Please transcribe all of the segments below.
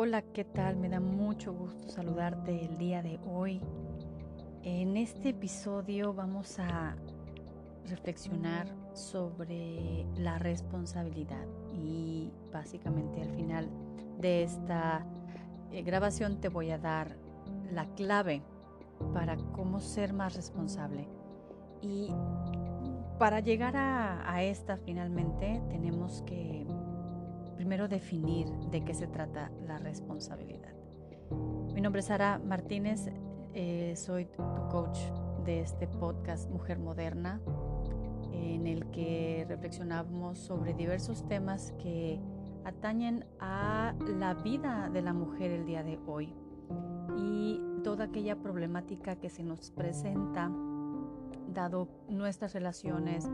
Hola, ¿qué tal? Me da mucho gusto saludarte el día de hoy. En este episodio vamos a reflexionar sobre la responsabilidad y básicamente al final de esta eh, grabación te voy a dar la clave para cómo ser más responsable. Y para llegar a, a esta finalmente tenemos que primero definir de qué se trata la responsabilidad. Mi nombre es Sara Martínez, eh, soy tu coach de este podcast Mujer Moderna, en el que reflexionamos sobre diversos temas que atañen a la vida de la mujer el día de hoy y toda aquella problemática que se nos presenta dado nuestras relaciones,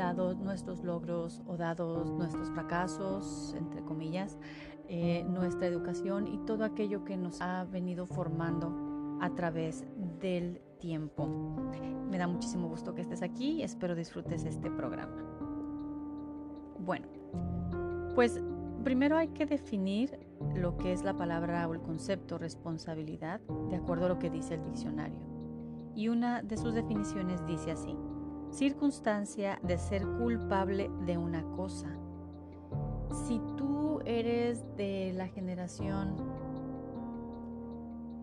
dados nuestros logros o dados nuestros fracasos, entre comillas, eh, nuestra educación y todo aquello que nos ha venido formando a través del tiempo. Me da muchísimo gusto que estés aquí y espero disfrutes este programa. Bueno, pues primero hay que definir lo que es la palabra o el concepto responsabilidad de acuerdo a lo que dice el diccionario. Y una de sus definiciones dice así, circunstancia de ser culpable de una cosa. Si tú eres de la generación,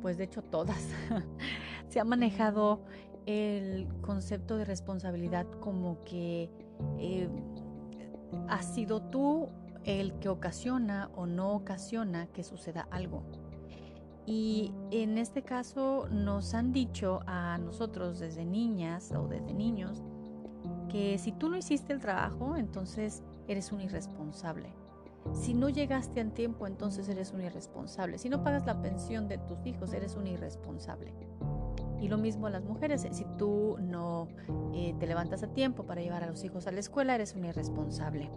pues de hecho todas, se ha manejado el concepto de responsabilidad como que eh, has sido tú el que ocasiona o no ocasiona que suceda algo. Y en este caso nos han dicho a nosotros desde niñas o desde niños que si tú no hiciste el trabajo, entonces eres un irresponsable. Si no llegaste a tiempo, entonces eres un irresponsable. Si no pagas la pensión de tus hijos, eres un irresponsable. Y lo mismo a las mujeres, si tú no eh, te levantas a tiempo para llevar a los hijos a la escuela, eres un irresponsable.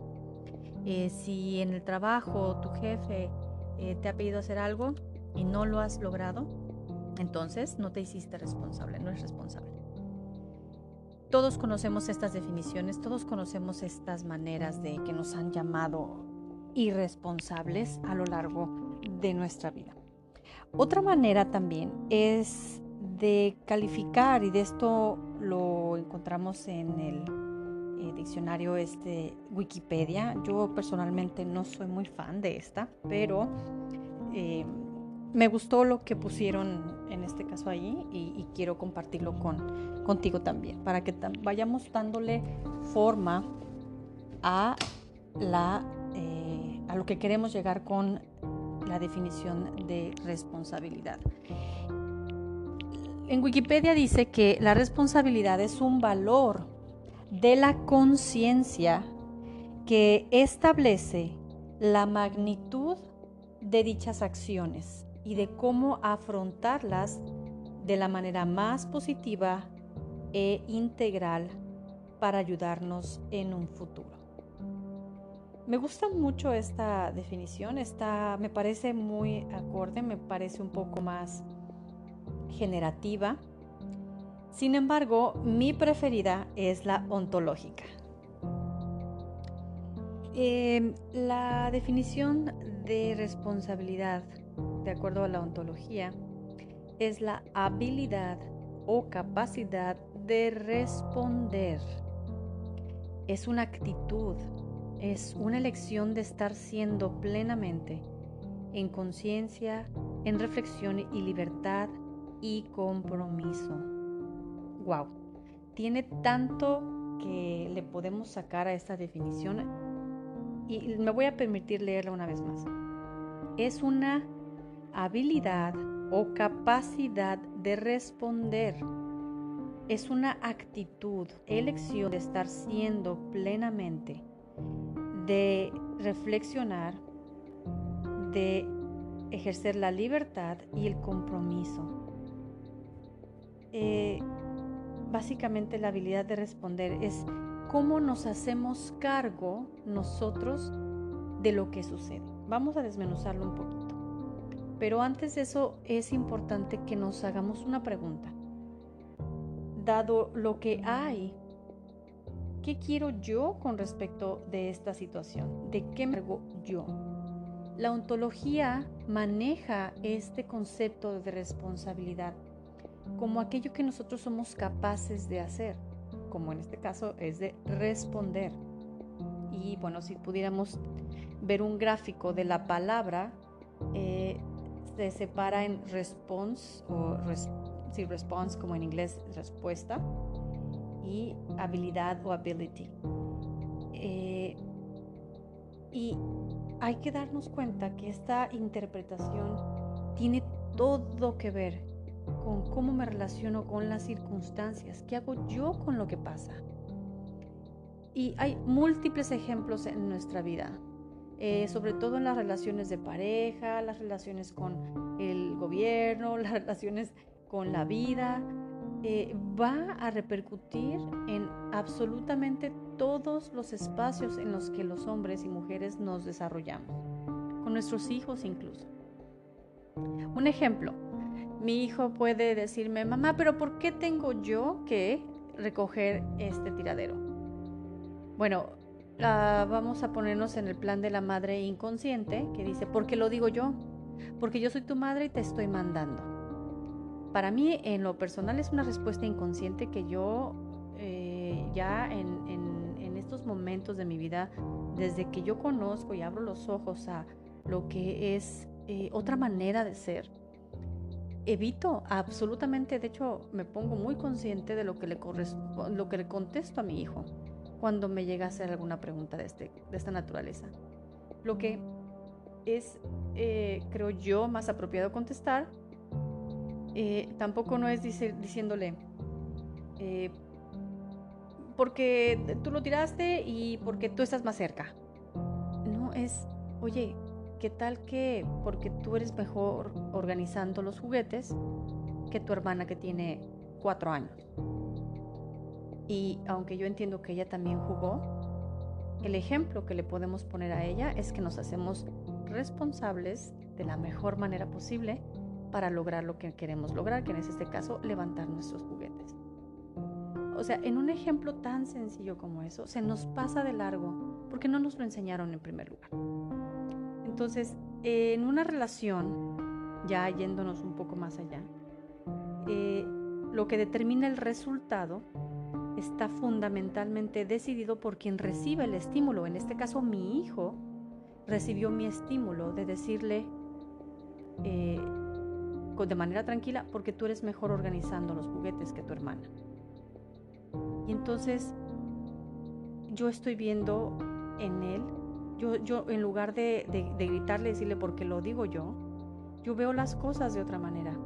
Eh, si en el trabajo tu jefe eh, te ha pedido hacer algo y no lo has logrado, entonces no te hiciste responsable, no es responsable. Todos conocemos estas definiciones, todos conocemos estas maneras de que nos han llamado irresponsables a lo largo de nuestra vida. Otra manera también es de calificar, y de esto lo encontramos en el eh, diccionario este Wikipedia. Yo personalmente no soy muy fan de esta, pero eh, me gustó lo que pusieron en este caso ahí y, quiero compartirlo con, contigo también, para que vayamos dándole forma a, la, eh, a lo que queremos llegar con la definición de responsabilidad. En Wikipedia dice que la responsabilidad es un valor de la conciencia que establece la magnitud de dichas acciones y de cómo afrontarlas de la manera más positiva e integral para ayudarnos en un futuro. Me gusta mucho esta definición, está, me parece muy acorde, me parece un poco más generativa. Sin embargo, mi preferida es la ontológica. Em, la definición de responsabilidad de acuerdo a la ontología, es la habilidad o capacidad de responder. Es una actitud, es una elección de estar siendo plenamente en conciencia, en reflexión y libertad y compromiso. Wow, tiene tanto que le podemos sacar a esta definición y me voy a permitir leerla una vez más. Es una habilidad o capacidad de responder. Es una actitud, elección de estar siendo plenamente, de reflexionar, de ejercer la libertad y el compromiso. Eh, básicamente la habilidad de responder es cómo nos hacemos cargo nosotros de lo que sucede. Vamos a desmenuzarlo un poquito. Pero antes de eso es importante que nos hagamos una pregunta. Dado lo que hay, ¿qué quiero yo con respecto de esta situación? ¿De qué me hago yo? La ontología maneja este concepto de responsabilidad como aquello que nosotros somos capaces de hacer, como en este caso es de responder. Y bueno, si pudiéramos ver un gráfico de la palabra, eh, se separa en response o response como en inglés respuesta y habilidad o ability. Eh, y hay que darnos cuenta que esta interpretación tiene todo que ver con cómo me relaciono con las circunstancias, qué hago yo con lo que pasa. Y hay múltiples ejemplos en nuestra vida, eh, sobre todo en las relaciones de pareja, las relaciones con el gobierno, las relaciones con la vida, eh, va a repercutir en absolutamente todos los espacios en los que los hombres y mujeres nos desarrollamos, con nuestros hijos incluso. Un ejemplo, mi hijo puede decirme, mamá, pero ¿por qué tengo yo que recoger este tiradero? Bueno, vamos a ponernos en el plan de la madre inconsciente que dice, ¿por qué lo digo yo? Porque yo soy tu madre y te estoy mandando. Para mí, en lo personal, es una respuesta inconsciente que yo eh, ya en, estos momentos de mi vida, desde que yo conozco y abro los ojos a lo que es eh, otra manera de ser, evito absolutamente, de hecho, me pongo muy consciente de lo que le, lo que le contesto a mi hijo cuando me llega a hacer alguna pregunta de, este, de esta naturaleza. Lo que es, eh, creo yo, más apropiado contestar eh, tampoco no es diciéndole, eh, porque tú lo tiraste y porque tú estás más cerca. No, es, oye, ¿qué tal que porque tú eres mejor organizando los juguetes que tu hermana que tiene cuatro años? Y aunque yo entiendo que ella también jugó, el ejemplo que le podemos poner a ella es que nos hacemos responsables de la mejor manera posible para lograr lo que queremos lograr, que en este caso levantar nuestros juguetes. O sea, en un ejemplo tan sencillo como eso, se nos pasa de largo porque no nos lo enseñaron en primer lugar. Entonces, en una relación, ya yéndonos un poco más allá, eh, lo que determina el resultado está fundamentalmente decidido por quien recibe el estímulo. En este caso, mi hijo recibió mi estímulo de decirle, eh, de manera tranquila porque tú eres mejor organizando los juguetes que tu hermana. Y entonces yo estoy viendo en él, yo, yo en lugar de, de, gritarle, decirle porque lo digo yo, yo veo las cosas de otra manera.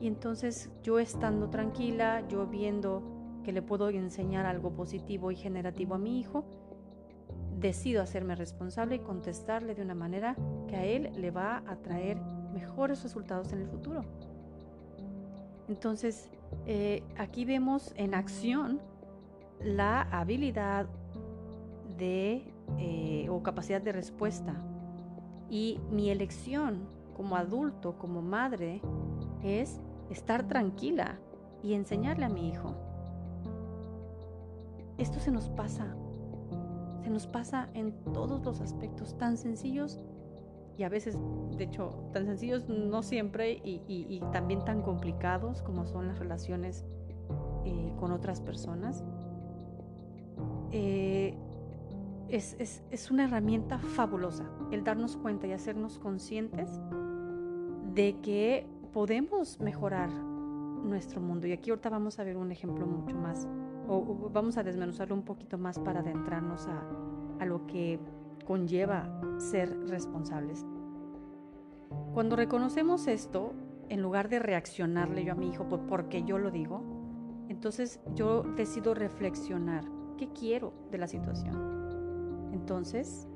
Y entonces yo estando tranquila, yo viendo que le puedo enseñar algo positivo y generativo a mi hijo, decido hacerme responsable y contestarle de una manera que a él le va a traer mejores resultados en el futuro. Entonces, eh, aquí vemos en acción la habilidad de eh, o capacidad de respuesta. Y mi elección como adulto, como madre, es estar tranquila y enseñarle a mi hijo. Esto se nos pasa, se nos pasa en todos los aspectos tan sencillos y a veces, de hecho, tan sencillos no siempre y, también tan complicados como son las relaciones eh, con otras personas. Eh, es, es, es, una herramienta fabulosa el darnos cuenta y hacernos conscientes de que podemos mejorar nuestro mundo. Y aquí ahorita vamos a ver un ejemplo mucho más, o, vamos a desmenuzarlo un poquito más para adentrarnos a, a lo que conlleva ser responsables. Cuando reconocemos esto, en lugar de reaccionarle yo a mi hijo porque yo lo digo, entonces yo decido reflexionar qué quiero de la situación. Entonces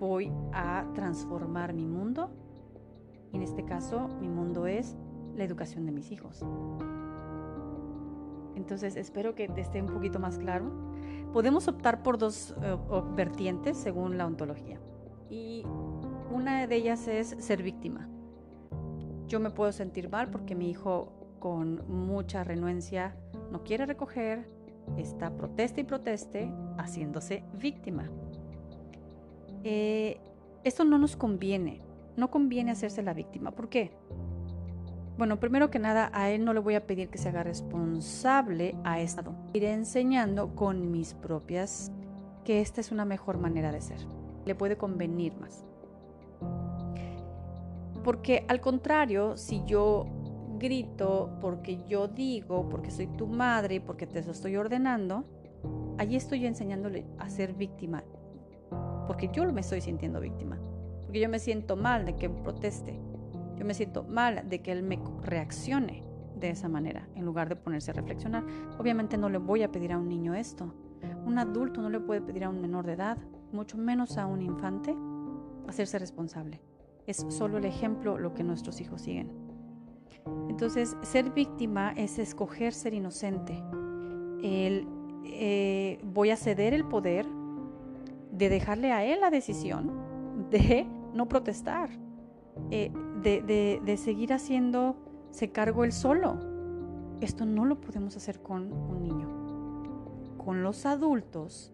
voy a transformar mi mundo. En este caso, mi mundo es la educación de mis hijos. Entonces, espero que te esté un poquito más claro. Podemos optar por dos eh, vertientes según la ontología. Y una de ellas es ser víctima. Yo me puedo sentir mal porque mi hijo con mucha renuencia no quiere recoger, está proteste y proteste, haciéndose víctima. Eh, esto no nos conviene. No conviene hacerse la víctima. ¿Por qué? Bueno, primero que nada, a él no le voy a pedir que se haga responsable a esto. Iré enseñando con mis propias que esta es una mejor manera de ser. Le puede convenir más. Porque al contrario, si yo grito, porque yo digo, porque soy tu madre, porque te estoy ordenando, allí estoy enseñándole a ser víctima. Porque yo me estoy sintiendo víctima. Porque yo me siento mal de que proteste. Yo me siento mal de que él me reaccione de esa manera, en lugar de ponerse a reflexionar. Obviamente no le voy a pedir a un niño esto. Un adulto no le puede pedir a un menor de edad, mucho menos a un infante, hacerse responsable. Es solo el ejemplo lo que nuestros hijos siguen. Entonces, ser víctima es escoger ser inocente. El, eh, voy a ceder el poder de dejarle a él la decisión de no protestar, eh, de, de seguir haciéndose cargo él solo. Esto no lo podemos hacer con un niño. Con los adultos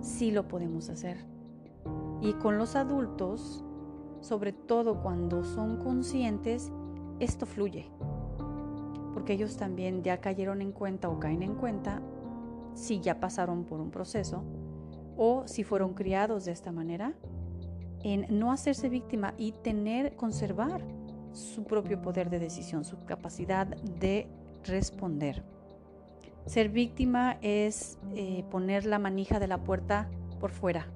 sí lo podemos hacer. Y con los adultos sobre todo cuando son conscientes, esto fluye. Porque ellos también ya cayeron en cuenta o caen en cuenta si ya pasaron por un proceso o si fueron criados de esta manera, en no hacerse víctima y tener, conservar su propio poder de decisión, su capacidad de responder. Ser víctima es eh, poner la manija de la puerta por fuera,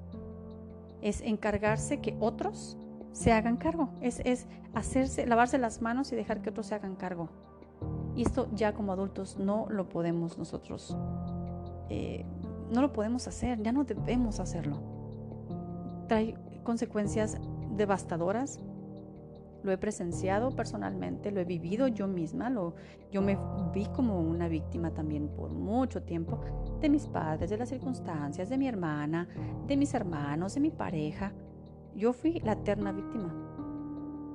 es encargarse que otros se hagan cargo. Es, es hacerse, lavarse las manos y dejar que otros se hagan cargo. Y esto ya como adultos no lo podemos nosotros, eh, no lo podemos hacer, ya no debemos hacerlo. Trae consecuencias devastadoras. Lo he presenciado personalmente, lo he vivido yo misma, lo, yo me vi como una víctima también por mucho tiempo de mis padres, de las circunstancias, de mi hermana, de mis hermanos, de mi pareja. Yo fui la eterna víctima.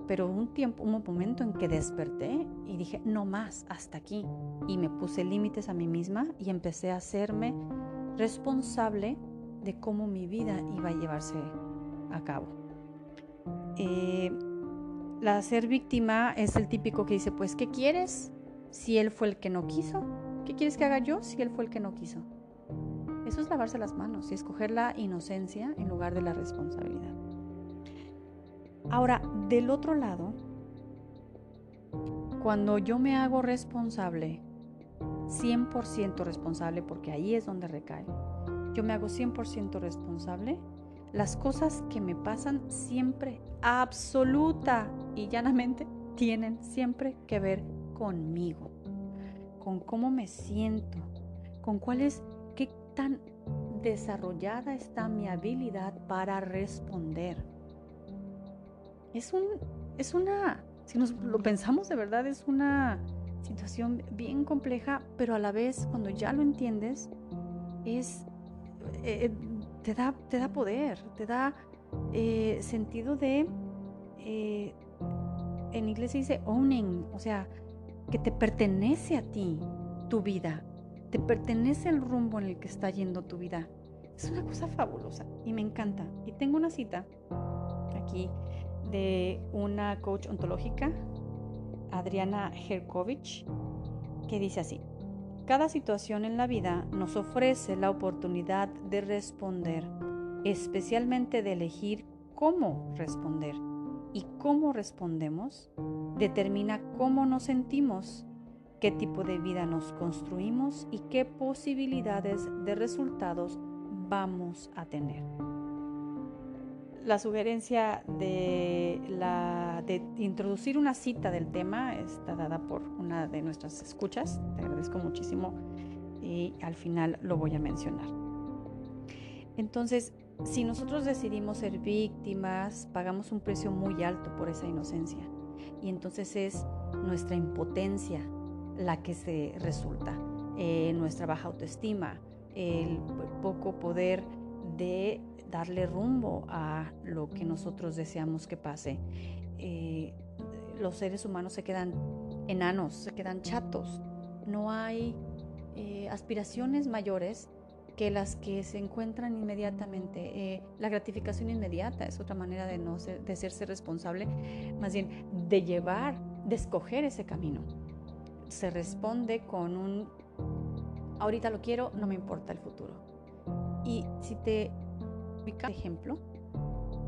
Pero un tiempo, un momento en que desperté y dije, no más, hasta aquí. Y me puse límites a mí misma y empecé a hacerme responsable de cómo mi vida iba a llevarse a cabo. Eh, la ser víctima es el típico que dice, pues, ¿qué quieres si él fue el que no quiso? ¿Qué quieres que haga yo si él fue el que no quiso? Eso es lavarse las manos y escoger la inocencia en lugar de la responsabilidad. Ahora, del otro lado, cuando yo me hago responsable, 100% responsable, porque ahí es donde recae, yo me hago 100% responsable, las cosas que me pasan siempre, absoluta y llanamente, tienen siempre que ver conmigo, con cómo me siento, con cuál es, qué tan desarrollada está mi habilidad para responder. Es, un, es una, si nos lo pensamos de verdad, es una situación bien compleja, pero a la vez cuando ya lo entiendes, es, eh, te, da, te da poder, te da eh, sentido de, en inglés se dice owning, o sea, que te pertenece a ti tu vida, te pertenece el rumbo en el que está yendo tu vida. Es una cosa fabulosa y me encanta. Y tengo una cita aquí de una coach ontológica, Adriana Herkovich, que dice así, cada situación en la vida nos ofrece la oportunidad de responder, especialmente de elegir cómo responder. Y cómo respondemos determina cómo nos sentimos, qué tipo de vida nos construimos y qué posibilidades de resultados vamos a tener la sugerencia de, la, introducir una cita del tema está dada por una de nuestras escuchas. Te agradezco muchísimo y al final lo voy a mencionar. Entonces, si nosotros decidimos ser víctimas, pagamos un precio muy alto por esa inocencia. Y entonces es nuestra impotencia la que se resulta, eh, nuestra baja autoestima, el poco poder de darle rumbo a lo que nosotros deseamos que pase. Eh, los seres humanos se quedan enanos, se quedan chatos. No hay eh, aspiraciones mayores que las que se encuentran inmediatamente. Eh, la gratificación inmediata es otra manera de no ser, de serse responsable, más bien de llevar, de escoger ese camino. Se responde con un ahorita lo quiero, no me importa el futuro. Y si te ejemplo,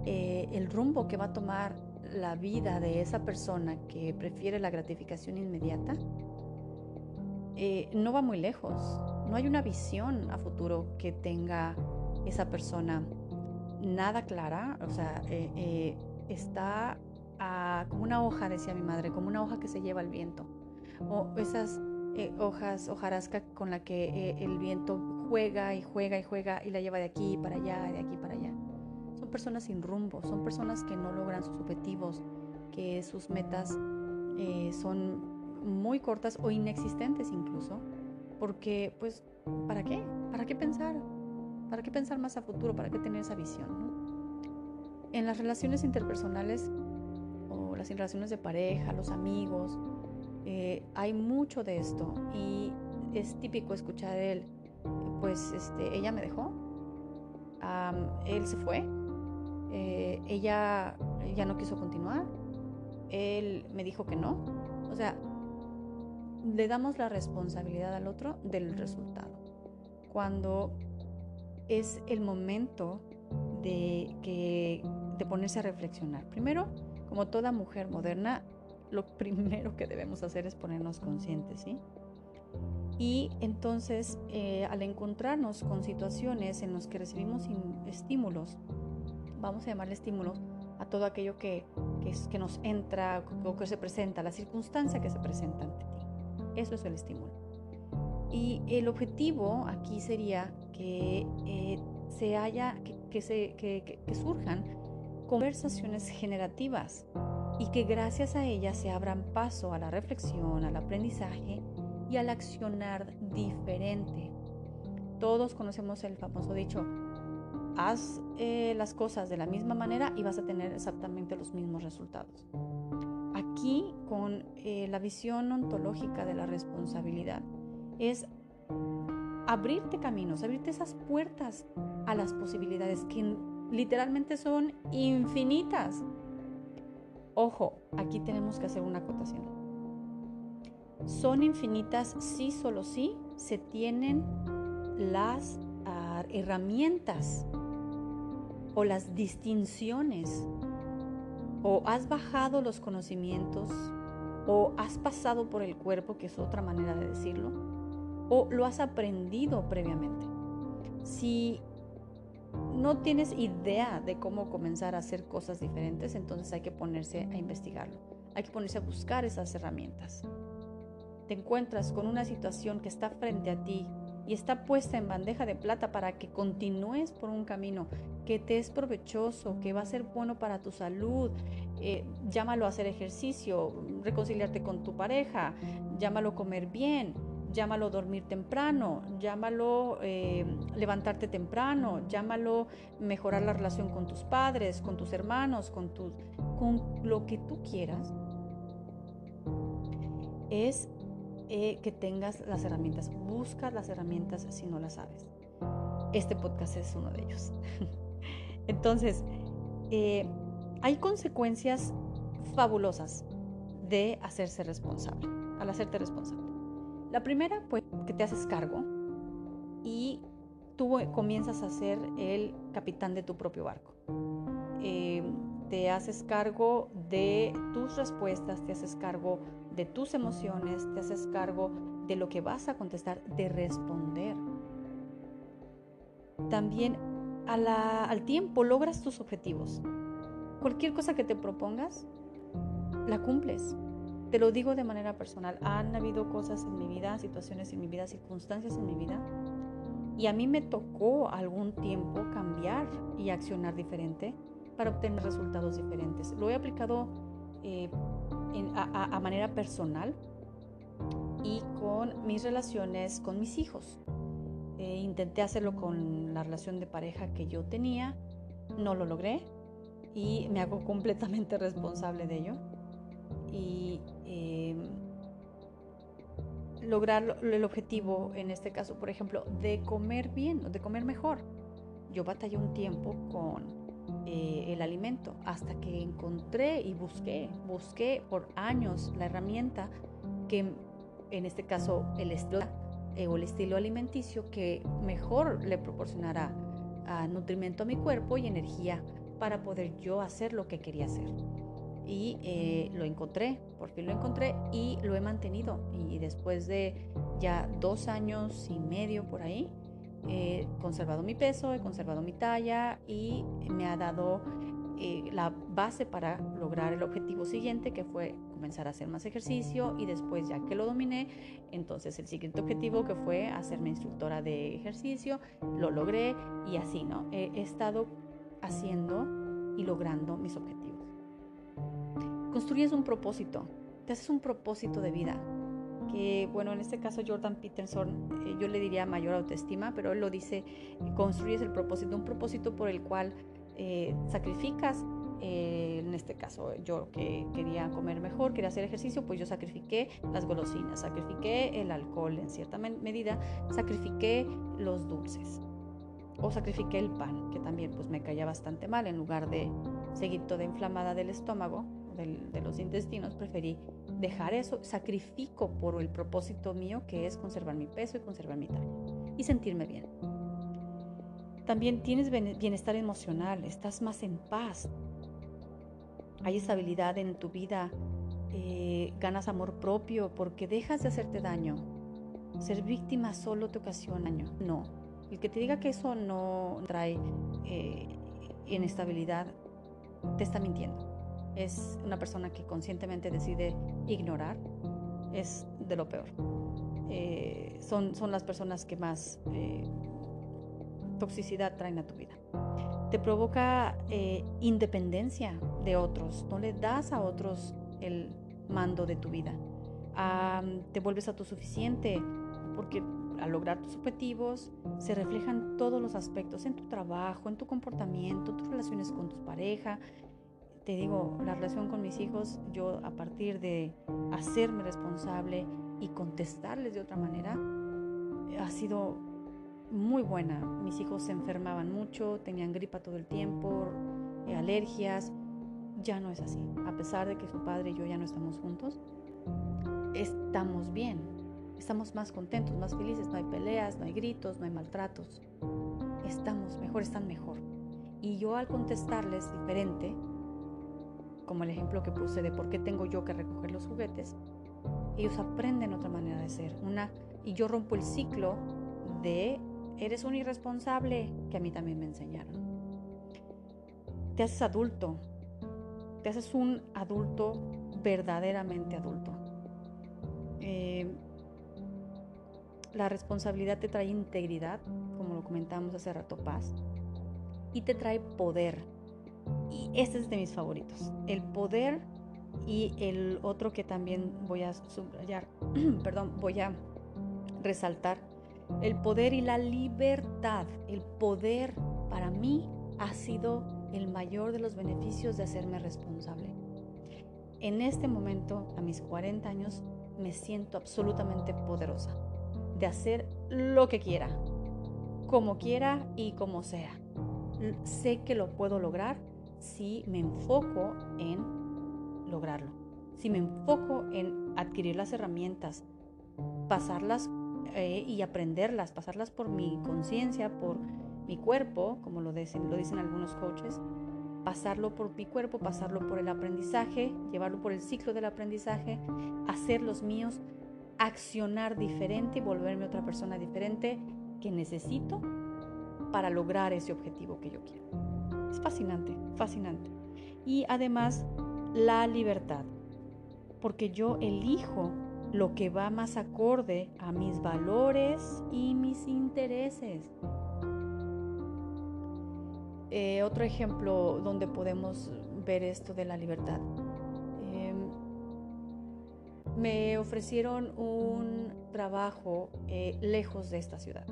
eh, el rumbo que va a tomar la vida de esa persona que prefiere la gratificación inmediata, eh, no va muy lejos. No hay una visión a futuro que tenga esa persona nada clara. O sea, eh, está como una hoja, decía mi madre, como una hoja que se lleva el viento. O esas hojas, hojarasca con la que el viento juega y juega y juega y la lleva de aquí para allá, de aquí para allá personas sin rumbo, son personas que no logran sus objetivos, que sus metas eh, son muy cortas o inexistentes incluso, porque pues, ¿para qué? ¿Para qué pensar? ¿Para qué pensar más a futuro? ¿Para qué tener esa visión? En las relaciones interpersonales o las relaciones de pareja, los amigos, eh, hay mucho de esto y es típico escuchar él, pues este, ella me dejó, él se fue, eh, ella ya no quiso continuar, él me dijo que no. O sea, le damos la responsabilidad al otro del resultado. Cuando es el momento de, que, de ponerse a reflexionar. Primero, como toda mujer moderna, lo primero que debemos hacer es ponernos conscientes, ¿sí? Y entonces, eh, al encontrarnos con situaciones en las que recibimos estímulos vamos a llamarle estímulo a todo aquello que, que, nos entra o que se presenta, la circunstancia que se presenta ante ti. Eso es el estímulo. Y el objetivo aquí sería que eh, se haya, que, se, que, surjan conversaciones generativas y que gracias a ellas se abran paso a la reflexión, al aprendizaje y al accionar diferente. Todos conocemos el famoso dicho, haz eh, las cosas de la misma manera y vas a tener exactamente los mismos resultados. Aquí, con eh, la visión ontológica de la responsabilidad, es abrirte caminos, abrirte esas puertas a las posibilidades que literalmente son infinitas. Ojo, aquí tenemos que hacer una acotación. Son infinitas si solo si se tienen las ah, herramientas o las distinciones, o has bajado los conocimientos, o has pasado por el cuerpo, que es otra manera de decirlo, o lo has aprendido previamente. Si no tienes idea de cómo comenzar a hacer cosas diferentes, entonces hay que ponerse a investigarlo. Hay que ponerse a buscar esas herramientas. Te encuentras con una situación que está frente a ti y está puesta en bandeja de plata para que continúes por un camino que te es provechoso, que va a ser bueno para tu salud. Eh, llámalo hacer ejercicio, reconciliarte con tu pareja, llámalo comer bien, llámalo dormir temprano, llámalo eh, levantarte temprano, llámalo mejorar la relación con tus padres, con tus hermanos, con, con lo que tú quieras. Es eh, que tengas las herramientas. Busca las herramientas si no las sabes. Este podcast es uno de ellos. Entonces, eh, hay consecuencias fabulosas de hacerse responsable, al hacerte responsable. La primera, pues, que te haces cargo y tú comienzas a ser el capitán de tu propio barco. Eh, te haces cargo de tus respuestas, te haces cargo de tus emociones, te haces cargo de lo que vas a contestar, de responder. También al tiempo logras tus objetivos. Cualquier cosa que te propongas, la cumples. Te lo digo de manera personal. Han habido cosas en mi vida, situaciones en mi vida, circunstancias en mi vida. Y a mí me tocó algún tiempo cambiar y accionar diferente para obtener resultados diferentes. Lo he aplicado eh, a, manera personal y con mis relaciones con mis hijos. Eh, intenté hacerlo con la relación de pareja que yo tenía, no lo logré y me hago completamente responsable de ello. Y em, lograr el objetivo, en este caso, por ejemplo, de comer bien, de comer mejor. Yo batallé un tiempo con eh, el alimento hasta que encontré y busqué, busqué por años la herramienta que, en este caso, el estilo eh, el estilo alimenticio que mejor le proporcionará a nutrimiento a mi cuerpo y energía para poder yo hacer lo que quería hacer y eh, lo encontré, porque lo encontré y lo he mantenido. Y después de ya dos años y medio por ahí, he conservado mi peso, he conservado mi talla y me ha dado eh, la base para lograr el objetivo siguiente, que fue comenzar a hacer más ejercicio y después ya que lo dominé, entonces el siguiente objetivo que fue hacerme instructora de ejercicio, lo logré y así, ¿no? he estado haciendo y logrando mis objetivos construyes un propósito, te haces un propósito de vida. Que bueno, en este caso Jordan Peterson, eh, yo le diría mayor autoestima, pero él lo dice, construyes el propósito, un propósito por el cual eh, sacrificas eh, en este caso yo que quería comer mejor, quería hacer ejercicio, pues yo sacrifiqué las golosinas, sacrifiqué el alcohol en cierta medida, sacrifiqué los dulces o sacrifiqué el pan, que también pues me caía bastante mal. En lugar de seguir toda inflamada del estómago, de los intestinos, preferí dejar eso, sacrifico por el propósito mío que es conservar mi peso y conservar mi talla y sentirme bien. También tienes bienestar emocional, estás más en paz, hay estabilidad en tu vida, eh, ganas amor propio porque dejas de hacerte daño. Ser víctima solo te ocasiona daño. No. El que te diga que eso no trae eh, inestabilidad, te está mintiendo es una persona que conscientemente decide ignorar, es de lo peor. Eh, son, son las personas que más eh, toxicidad traen a tu vida. Te provoca eh, independencia de otros, no le das a otros el mando de tu vida. te vuelves autosuficiente porque al lograr tus objetivos se reflejan todos los aspectos en tu trabajo, en tu comportamiento, tus relaciones con tu pareja, te digo, la relación con mis hijos, yo a partir de hacerme responsable y contestarles de otra manera, ha sido muy buena. Mis hijos se enfermaban mucho, tenían gripa todo el tiempo, eh, alergias. Ya no es así. A pesar de que su padre y yo ya no estamos juntos, estamos bien. Estamos más contentos, más felices. No hay peleas, no hay gritos, no hay maltratos. Estamos mejor, están mejor. Y yo al contestarles diferente, como el ejemplo que puse de por qué tengo yo que recoger los juguetes, ellos aprenden otra manera de ser. Una, y yo rompo el ciclo de eres un irresponsable que a mí también me enseñaron. Te haces adulto, te haces un adulto verdaderamente adulto. Eh, la responsabilidad te trae integridad, como lo comentamos hace rato, paz, y te trae poder y este es de mis favoritos. El poder y el otro que también voy a subrayar, perdón, voy a resaltar. El poder y la libertad. El poder para mí ha sido el mayor de los beneficios de hacerme responsable. En este momento, a mis 40 años, me siento absolutamente poderosa de hacer lo que quiera, como quiera y como sea. Sé que lo puedo lograr si me enfoco en lograrlo, si me enfoco en adquirir las herramientas, pasarlas eh, y aprenderlas, pasarlas por mi conciencia, por mi cuerpo, como lo dicen, lo dicen algunos coaches, pasarlo por mi cuerpo, pasarlo por el aprendizaje, llevarlo por el ciclo del aprendizaje, hacer los míos, accionar diferente y volverme otra persona diferente que necesito para lograr ese objetivo que yo quiero. Es fascinante, fascinante. Y además la libertad, porque yo elijo lo que va más acorde a mis valores y mis intereses. Eh, otro ejemplo donde podemos ver esto de la libertad. Em, me ofrecieron un trabajo eh, lejos de esta ciudad.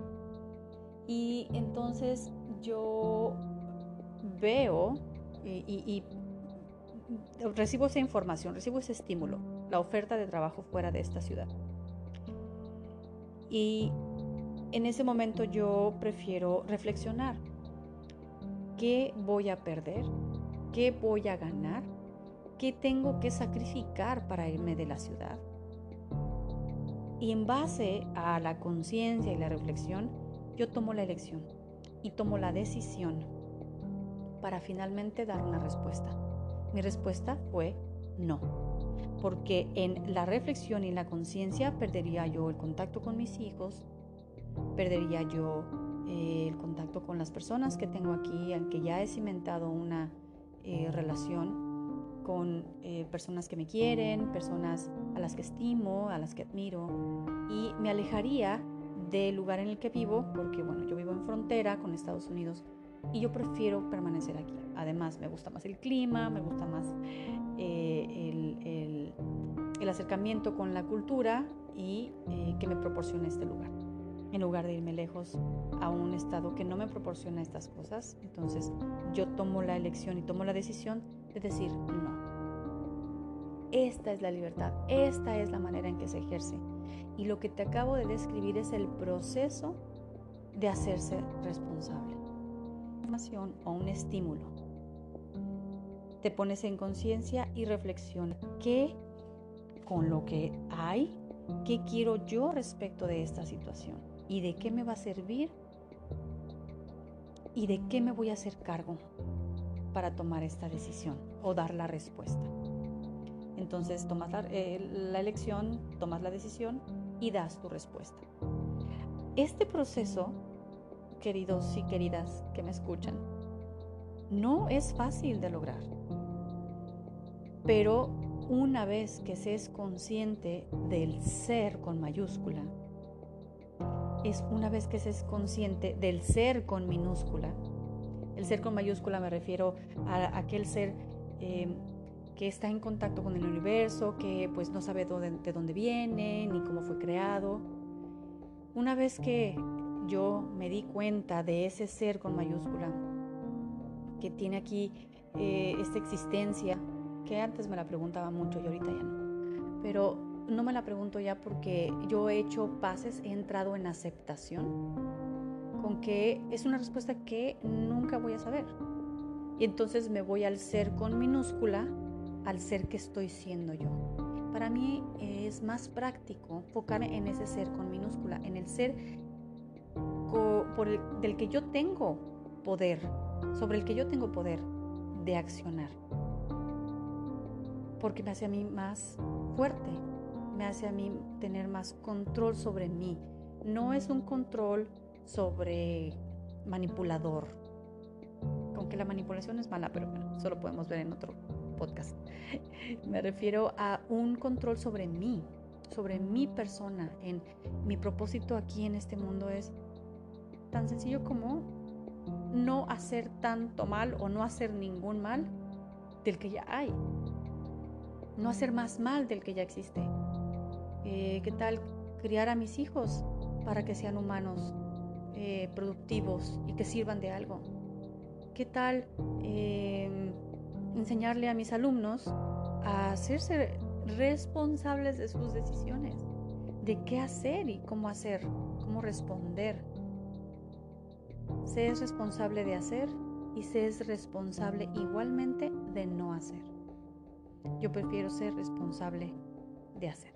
Y entonces yo veo y, recibo esa información, recibo ese estímulo, la oferta de trabajo fuera de esta ciudad. Y en ese momento yo prefiero reflexionar. ¿Qué voy a perder? ¿Qué voy a ganar? ¿Qué tengo que sacrificar para irme de la ciudad? Y en base a la conciencia y la reflexión, yo tomo la elección y tomo la decisión para finalmente dar una respuesta. Mi respuesta fue no, porque en la reflexión y la conciencia perdería yo el contacto con mis hijos, perdería yo eh, el contacto con las personas que tengo aquí, al que ya he cimentado una eh, relación con eh, personas que me quieren, personas a las que estimo, a las que admiro, y me alejaría del lugar en el que vivo, porque bueno, yo vivo en frontera con Estados Unidos y yo prefiero permanecer aquí. Además, me gusta más el clima, me gusta más el, el, acercamiento con la cultura y que me proporciona este lugar en lugar de irme lejos a un estado que no me proporciona estas cosas. Entonces yo tomo la elección y tomo la decisión de decir no. Esta es la libertad, esta es la manera en que se ejerce. Y lo que te acabo de describir es el proceso de hacerse responsable. O un estímulo. Te pones en conciencia y reflexiona qué con lo que hay, qué quiero yo respecto de esta situación y de qué me va a servir y de qué me voy a hacer cargo para tomar esta decisión o dar la respuesta. Entonces tomas la, eh, elección, tomas la decisión y das tu respuesta. Este proceso, queridos y queridas que me escuchan, no es fácil de lograr. Pero una vez que se es consciente del ser con mayúscula, es una vez que se es consciente del ser con minúscula. El ser con mayúscula me refiero a aquel ser eh, que está en contacto con el universo, que pues no sabe de dónde viene ni cómo fue creado. Una vez que yo me di cuenta de ese ser con mayúscula, que tiene aquí eh, esta existencia, que antes me la preguntaba mucho y ahorita ya no, pero no me la pregunto ya porque yo he hecho pases, he entrado en aceptación con que es una respuesta que nunca voy a saber. Y entonces me voy al ser con minúscula, al ser que estoy siendo yo. Para mí es más práctico enfocar en ese ser con minúscula, en el ser del que yo tengo poder, sobre el que yo tengo poder de accionar. Porque me hace a mí más fuerte, me hace a mí tener más control sobre mí. No es un control sobre manipulador. Aunque la manipulación es mala, pero bueno, eso lo podemos ver en otro podcast. Me refiero a un control sobre mí, sobre mi persona, en mi propósito aquí en este mundo es tan sencillo como no hacer tanto mal o no hacer ningún mal del que ya hay. No hacer más mal del que ya existe. Eh, ¿Qué tal criar a mis hijos para que sean humanos, eh, productivos y que sirvan de algo? ¿Qué tal em, enseñarle a mis alumnos a hacerse responsables de sus decisiones? De qué hacer y cómo hacer, cómo responder. Se es responsable de hacer y se es responsable igualmente de no hacer. Yo prefiero ser responsable de hacer.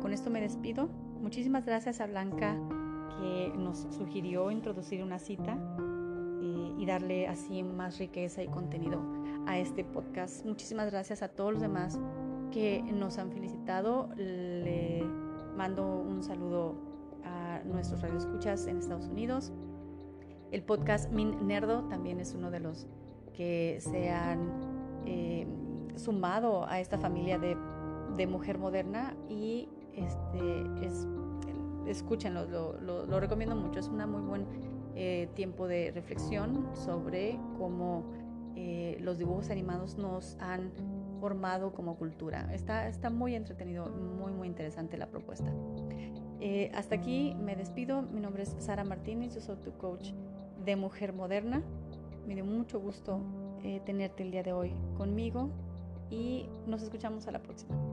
Con esto me despido. Muchísimas gracias a Blanca que nos sugirió introducir una cita eh, y darle así más riqueza y contenido a este podcast. Muchísimas gracias a todos los demás que nos han felicitado. Le mando un saludo a nuestros radioescuchas en Estados Unidos. El podcast Min Nerdo también es uno de los que se han eh, sumado a esta familia de mujer moderna y este es escúchenlo, lo, recomiendo mucho, es un muy buen eh, tiempo de reflexión sobre cómo eh, los dibujos animados nos han formado como cultura. Está, está muy entretenido, muy, muy interesante la propuesta. Eh, hasta aquí me despido. Mi nombre es Sara Martínez, yo soy tu coach de mujer moderna. Me dio mucho gusto tenerte el día de hoy conmigo y nos escuchamos a la próxima.